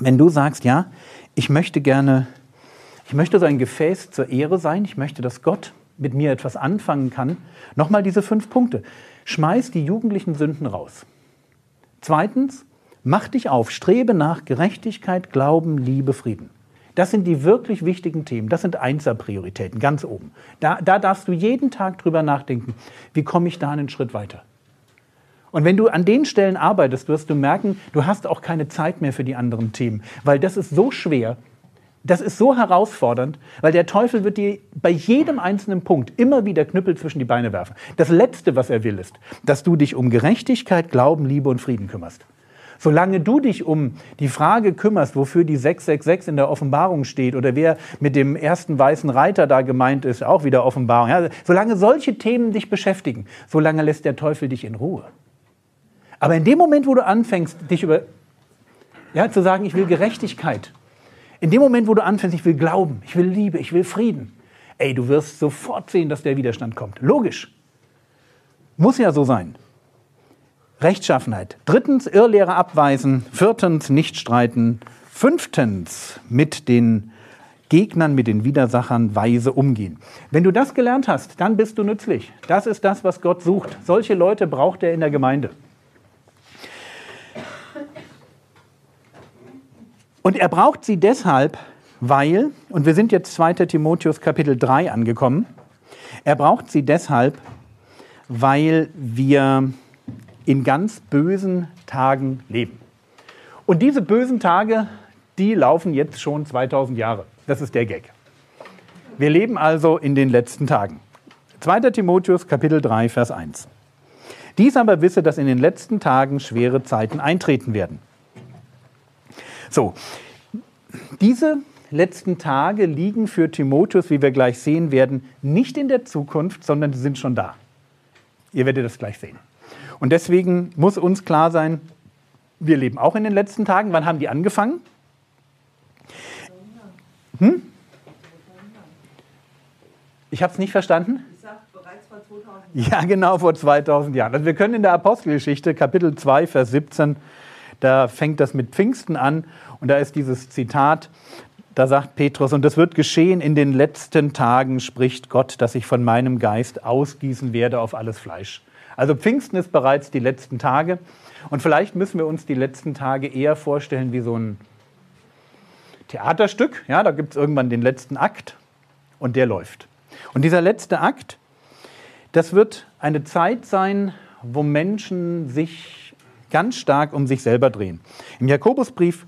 wenn du sagst, ja, ich möchte gerne, ich möchte so ein Gefäß zur Ehre sein, ich möchte, dass Gott mit mir etwas anfangen kann, nochmal diese fünf Punkte. Schmeiß die jugendlichen Sünden raus. Zweitens, mach dich auf, strebe nach Gerechtigkeit, Glauben, Liebe, Frieden. Das sind die wirklich wichtigen Themen. Das sind Einser-Prioritäten, ganz oben. Da, da darfst du jeden Tag drüber nachdenken, wie komme ich da einen Schritt weiter. Und wenn du an den Stellen arbeitest, wirst du merken, du hast auch keine Zeit mehr für die anderen Themen, weil das ist so schwer, das ist so herausfordernd, weil der Teufel wird dir bei jedem einzelnen Punkt immer wieder Knüppel zwischen die Beine werfen. Das Letzte, was er will, ist, dass du dich um Gerechtigkeit, Glauben, Liebe und Frieden kümmerst. Solange du dich um die Frage kümmerst, wofür die 666 in der Offenbarung steht oder wer mit dem ersten weißen Reiter da gemeint ist, auch wieder Offenbarung, ja, solange solche Themen dich beschäftigen, solange lässt der Teufel dich in Ruhe. Aber in dem Moment, wo du anfängst, dich über, ja, zu sagen, ich will Gerechtigkeit, in dem Moment, wo du anfängst, ich will Glauben, ich will Liebe, ich will Frieden, ey, du wirst sofort sehen, dass der Widerstand kommt. Logisch. Muss ja so sein. Rechtschaffenheit. Drittens, Irrlehre abweisen. Viertens, nicht streiten. Fünftens, mit den Gegnern, mit den Widersachern weise umgehen. Wenn du das gelernt hast, dann bist du nützlich. Das ist das, was Gott sucht. Solche Leute braucht er in der Gemeinde. Und er braucht sie deshalb, weil, und wir sind jetzt 2. Timotheus Kapitel 3 angekommen, er braucht sie deshalb, weil wir in ganz bösen Tagen leben. Und diese bösen Tage, die laufen jetzt schon 2000 Jahre. Das ist der Gag. Wir leben also in den letzten Tagen. 2. Timotheus Kapitel 3 Vers 1. Dies aber wisse, dass in den letzten Tagen schwere Zeiten eintreten werden. So, diese letzten Tage liegen für Timotheus, wie wir gleich sehen werden, nicht in der Zukunft, sondern sie sind schon da. Ihr werdet das gleich sehen. Und deswegen muss uns klar sein, wir leben auch in den letzten Tagen. Wann haben die angefangen? Hm? Ich habe es nicht verstanden. Ich sage bereits vor 2000 Jahren. Ja, genau, vor 2000 Jahren. Also wir können in der Apostelgeschichte, Kapitel 2, Vers 17, da fängt das mit Pfingsten an und da ist dieses Zitat, da sagt Petrus, und es wird geschehen in den letzten Tagen, spricht Gott, dass ich von meinem Geist ausgießen werde auf alles Fleisch. Also Pfingsten ist bereits die letzten Tage und vielleicht müssen wir uns die letzten Tage eher vorstellen wie so ein Theaterstück. Ja, da gibt es irgendwann den letzten Akt und der läuft. Und dieser letzte Akt, das wird eine Zeit sein, wo Menschen sich ganz stark um sich selber drehen. Im Jakobusbrief,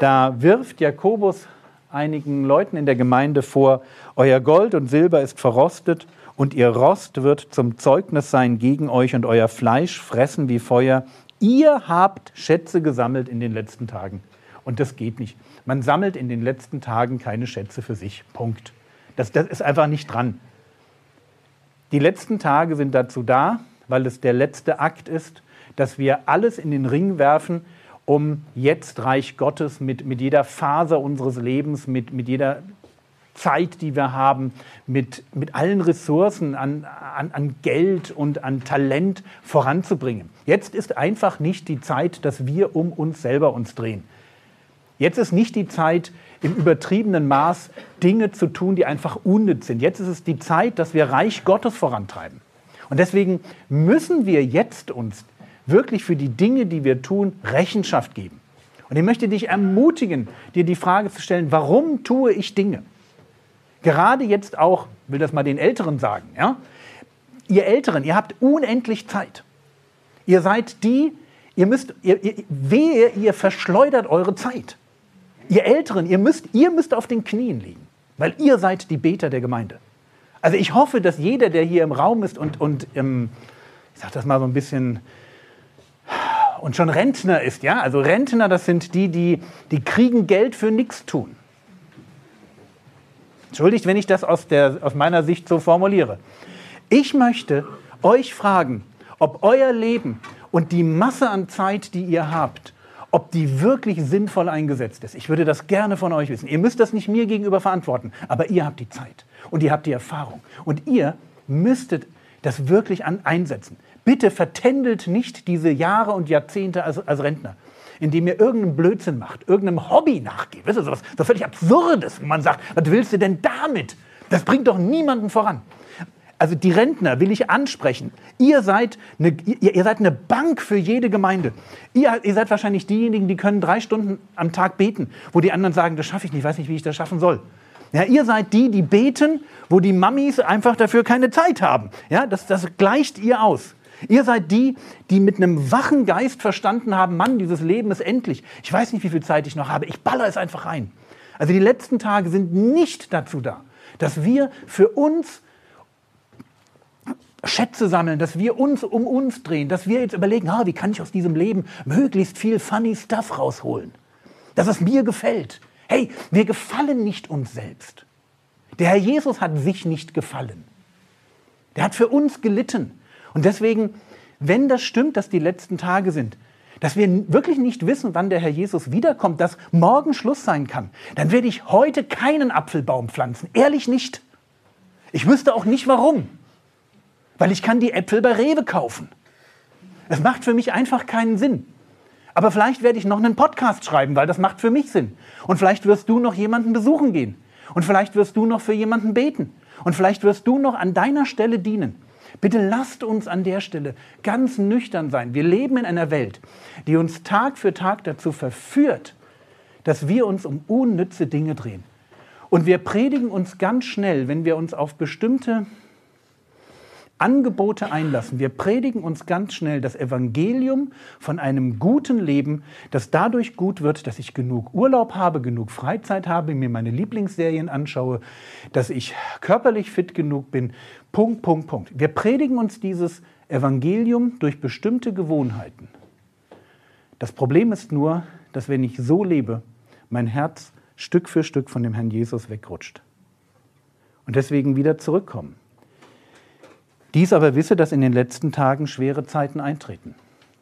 da wirft Jakobus einigen Leuten in der Gemeinde vor, euer Gold und Silber ist verrostet und ihr Rost wird zum Zeugnis sein gegen euch und euer Fleisch fressen wie Feuer. Ihr habt Schätze gesammelt in den letzten Tagen. Und das geht nicht. Man sammelt in den letzten Tagen keine Schätze für sich. Punkt. Das, das ist einfach nicht dran. Die letzten Tage sind dazu da, weil es der letzte Akt ist, dass wir alles in den Ring werfen, um jetzt Reich Gottes mit, mit jeder Faser unseres Lebens, mit, mit jeder Zeit, die wir haben, mit, mit allen Ressourcen an, an, an Geld und an Talent voranzubringen. Jetzt ist einfach nicht die Zeit, dass wir um uns selber uns drehen. Jetzt ist nicht die Zeit, im übertriebenen Maß Dinge zu tun, die einfach unnütz sind. Jetzt ist es die Zeit, dass wir Reich Gottes vorantreiben. Und deswegen müssen wir jetzt uns wirklich für die Dinge, die wir tun, Rechenschaft geben. Und ich möchte dich ermutigen, dir die Frage zu stellen, warum tue ich Dinge? Gerade jetzt auch, will das mal den Älteren sagen, ja? Ihr Älteren, ihr habt unendlich Zeit. Ihr seid die, ihr müsst, ihr, ihr, wehe, ihr verschleudert eure Zeit. Ihr Älteren, ihr müsst, ihr müsst auf den Knien liegen, weil ihr seid die Beter der Gemeinde. Also ich hoffe, dass jeder, der hier im Raum ist und, und im, ich sage das mal so ein bisschen und schon Rentner ist, ja? Also Rentner, das sind die, die, die kriegen Geld für nichts tun. Entschuldigt, wenn ich das aus, der, aus meiner Sicht so formuliere. Ich möchte euch fragen, ob euer Leben und die Masse an Zeit, die ihr habt, ob die wirklich sinnvoll eingesetzt ist. Ich würde das gerne von euch wissen. Ihr müsst das nicht mir gegenüber verantworten, aber ihr habt die Zeit und ihr habt die Erfahrung und ihr müsstet das wirklich an einsetzen. Bitte vertändelt nicht diese Jahre und Jahrzehnte als, als Rentner, indem ihr irgendeinen Blödsinn macht, irgendeinem Hobby nachgeht. Wisst ihr, sowas so völlig Absurdes, wo man sagt, was willst du denn damit? Das bringt doch niemanden voran. Also die Rentner will ich ansprechen. Ihr seid eine, ihr, ihr seid eine Bank für jede Gemeinde. Ihr, ihr, seid wahrscheinlich diejenigen, die können drei Stunden am Tag beten, wo die anderen sagen, das schaffe ich nicht, weiß nicht, wie ich das schaffen soll. Ja, ihr seid die, die beten, wo die Mammis einfach dafür keine Zeit haben. Ja, das, das gleicht ihr aus. Ihr seid die, die mit einem wachen Geist verstanden haben, Mann, dieses Leben ist endlich. Ich weiß nicht, wie viel Zeit ich noch habe. Ich baller es einfach rein. Also die letzten Tage sind nicht dazu da, dass wir für uns Schätze sammeln, dass wir uns um uns drehen, dass wir jetzt überlegen, ah, wie kann ich aus diesem Leben möglichst viel funny Stuff rausholen, dass es mir gefällt. Hey, wir gefallen nicht uns selbst. Der Herr Jesus hat sich nicht gefallen. Der hat für uns gelitten. Und deswegen, wenn das stimmt, dass die letzten Tage sind, dass wir wirklich nicht wissen, wann der Herr Jesus wiederkommt, dass morgen Schluss sein kann, dann werde ich heute keinen Apfelbaum pflanzen. Ehrlich nicht. Ich wüsste auch nicht warum. Weil ich kann die Äpfel bei Rewe kaufen. Es macht für mich einfach keinen Sinn. Aber vielleicht werde ich noch einen Podcast schreiben, weil das macht für mich Sinn. Und vielleicht wirst du noch jemanden besuchen gehen. Und vielleicht wirst du noch für jemanden beten. Und vielleicht wirst du noch an deiner Stelle dienen. Bitte lasst uns an der Stelle ganz nüchtern sein. Wir leben in einer Welt, die uns Tag für Tag dazu verführt, dass wir uns um unnütze Dinge drehen. Und wir predigen uns ganz schnell, wenn wir uns auf bestimmte Angebote einlassen. Wir predigen uns ganz schnell das Evangelium von einem guten Leben, das dadurch gut wird, dass ich genug Urlaub habe, genug Freizeit habe, mir meine Lieblingsserien anschaue, dass ich körperlich fit genug bin. Punkt, Punkt, Punkt. Wir predigen uns dieses Evangelium durch bestimmte Gewohnheiten. Das Problem ist nur, dass wenn ich so lebe, mein Herz Stück für Stück von dem Herrn Jesus wegrutscht. Und deswegen wieder zurückkommen. Dies aber wisse, dass in den letzten Tagen schwere Zeiten eintreten.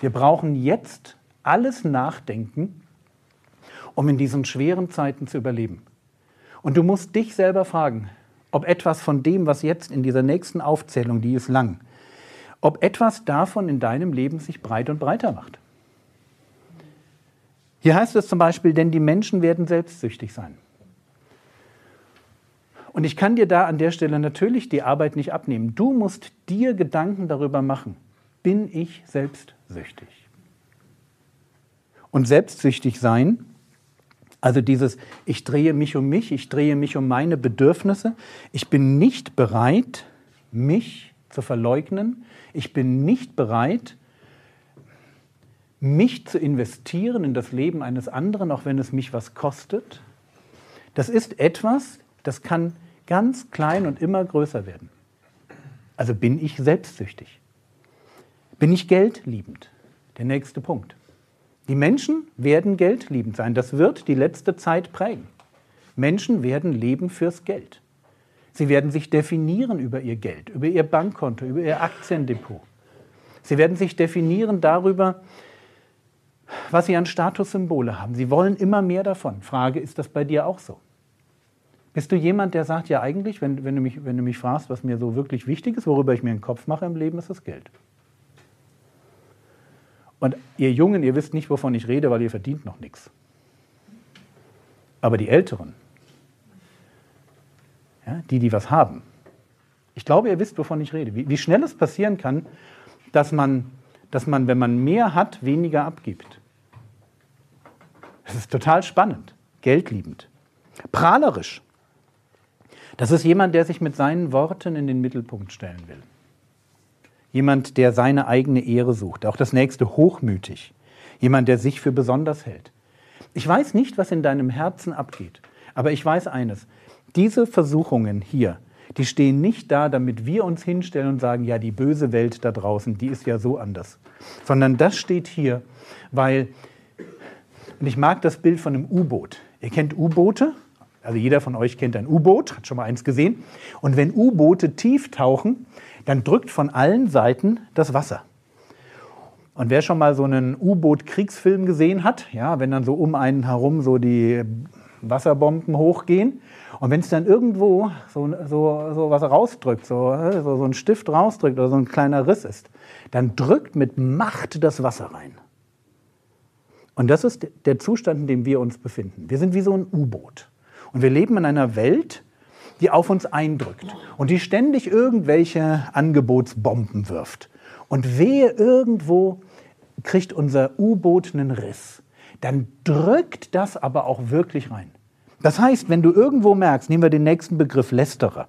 Wir brauchen jetzt alles Nachdenken, um in diesen schweren Zeiten zu überleben. Und du musst dich selber fragen, ob etwas von dem, was jetzt in dieser nächsten Aufzählung, die ist lang, ob etwas davon in deinem Leben sich breit und breiter macht. Hier heißt es zum Beispiel, denn die Menschen werden selbstsüchtig sein. Und ich kann dir da an der Stelle natürlich die Arbeit nicht abnehmen. Du musst dir Gedanken darüber machen. Bin ich selbstsüchtig? Und selbstsüchtig sein, also dieses, ich drehe mich um mich, ich drehe mich um meine Bedürfnisse, ich bin nicht bereit, mich zu verleugnen, ich bin nicht bereit, mich zu investieren in das Leben eines anderen, auch wenn es mich was kostet. Das ist etwas, das kann ganz klein und immer größer werden. Also bin ich selbstsüchtig? Bin ich geldliebend? Der nächste Punkt. Die Menschen werden geldliebend sein. Das wird die letzte Zeit prägen. Menschen werden leben fürs Geld. Sie werden sich definieren über ihr Geld, über ihr Bankkonto, über ihr Aktiendepot. Sie werden sich definieren darüber, was sie an Statussymbole haben. Sie wollen immer mehr davon. Frage, ist das bei dir auch so? Bist du jemand, der sagt, ja eigentlich, wenn, wenn, du mich, wenn du mich fragst, was mir so wirklich wichtig ist, worüber ich mir einen Kopf mache im Leben, ist das Geld. Und ihr Jungen, ihr wisst nicht, wovon ich rede, weil ihr verdient noch nichts. Aber die Älteren, ja, die, die was haben, ich glaube, ihr wisst, wovon ich rede. Wie, wie schnell es passieren kann, dass man, dass man, wenn man mehr hat, weniger abgibt. Das ist total spannend, geldliebend. Prahlerisch. Das ist jemand, der sich mit seinen Worten in den Mittelpunkt stellen will. Jemand, der seine eigene Ehre sucht. Auch das nächste hochmütig. Jemand, der sich für besonders hält. Ich weiß nicht, was in deinem Herzen abgeht, aber ich weiß eines. Diese Versuchungen hier, Die stehen nicht da, damit wir uns hinstellen und sagen, ja, die böse Welt da draußen, die ist ja so anders. Sondern das steht hier, weil, und ich mag das Bild von einem U-Boot. Ihr kennt U-Boote, also jeder von euch kennt ein U-Boot, hat schon mal eins gesehen. Und wenn U-Boote tief tauchen, dann drückt von allen Seiten das Wasser. Und wer schon mal so einen U-Boot-Kriegsfilm gesehen hat, ja, wenn dann so um einen herum so die Wasserbomben hochgehen und wenn es dann irgendwo so, so, so was rausdrückt, so, so, so ein Stift rausdrückt oder so ein kleiner Riss ist, dann drückt mit Macht das Wasser rein. Und das ist der Zustand, in dem wir uns befinden. Wir sind wie so ein U-Boot. Und wir leben in einer Welt, die auf uns eindrückt und die ständig irgendwelche Angebotsbomben wirft. Und wehe irgendwo kriegt unser U-Boot einen Riss. Dann drückt das aber auch wirklich rein. Das heißt, wenn du irgendwo merkst, nehmen wir den nächsten Begriff Lästerer.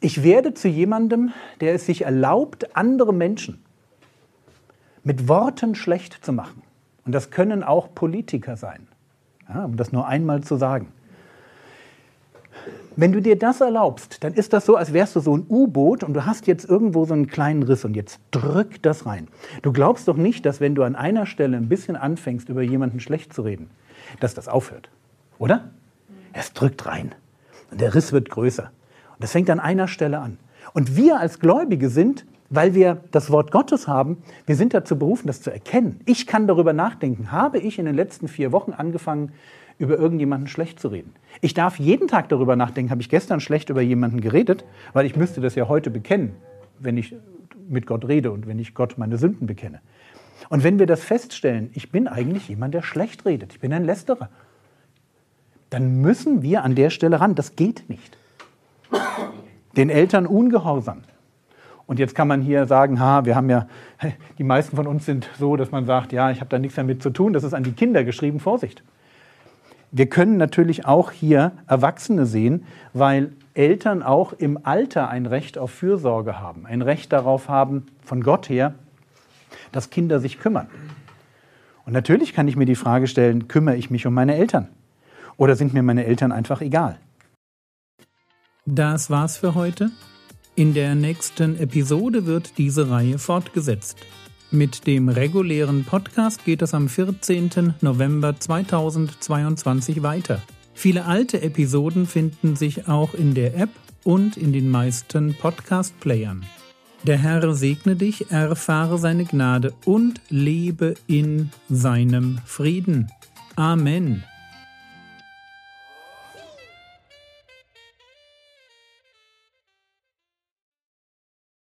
Ich werde zu jemandem, der es sich erlaubt, andere Menschen mit Worten schlecht zu machen. Und das können auch Politiker sein, ja, um das nur einmal zu sagen. Wenn du dir das erlaubst, dann ist das so, als wärst du so ein U-Boot und du hast jetzt irgendwo so einen kleinen Riss und jetzt drück das rein. Du glaubst doch nicht, dass wenn du an einer Stelle ein bisschen anfängst, über jemanden schlecht zu reden, dass das aufhört. Oder? Es drückt rein. Und der Riss wird größer. Und das fängt an einer Stelle an. Und wir als Gläubige sind, weil wir das Wort Gottes haben, wir sind dazu berufen, das zu erkennen. Ich kann darüber nachdenken. Habe ich in den letzten vier Wochen angefangen, über irgendjemanden schlecht zu reden? Ich darf jeden Tag darüber nachdenken, habe ich gestern schlecht über jemanden geredet, weil ich müsste das ja heute bekennen, wenn ich mit Gott rede und wenn ich Gott meine Sünden bekenne. Und wenn wir das feststellen, ich bin eigentlich jemand, der schlecht redet, ich bin ein Lästerer, dann müssen wir an der Stelle ran. Das geht nicht. Den Eltern ungehorsam. Und jetzt kann man hier sagen, ha, wir haben ja, die meisten von uns sind so, dass man sagt, ja, ich habe da nichts damit zu tun. Das ist an die Kinder geschrieben, Vorsicht. Wir können natürlich auch hier Erwachsene sehen, weil Eltern auch im Alter ein Recht auf Fürsorge haben, ein Recht darauf haben, von Gott her, dass Kinder sich kümmern. Und natürlich kann ich mir die Frage stellen, kümmere ich mich um meine Eltern? Oder sind mir meine Eltern einfach egal? Das war's für heute. In der nächsten Episode wird diese Reihe fortgesetzt. Mit dem regulären Podcast geht es am 14. November 2022 weiter. Viele alte Episoden finden sich auch in der App und in den meisten Podcast-Playern. Der Herr segne dich, erfahre seine Gnade und lebe in seinem Frieden. Amen.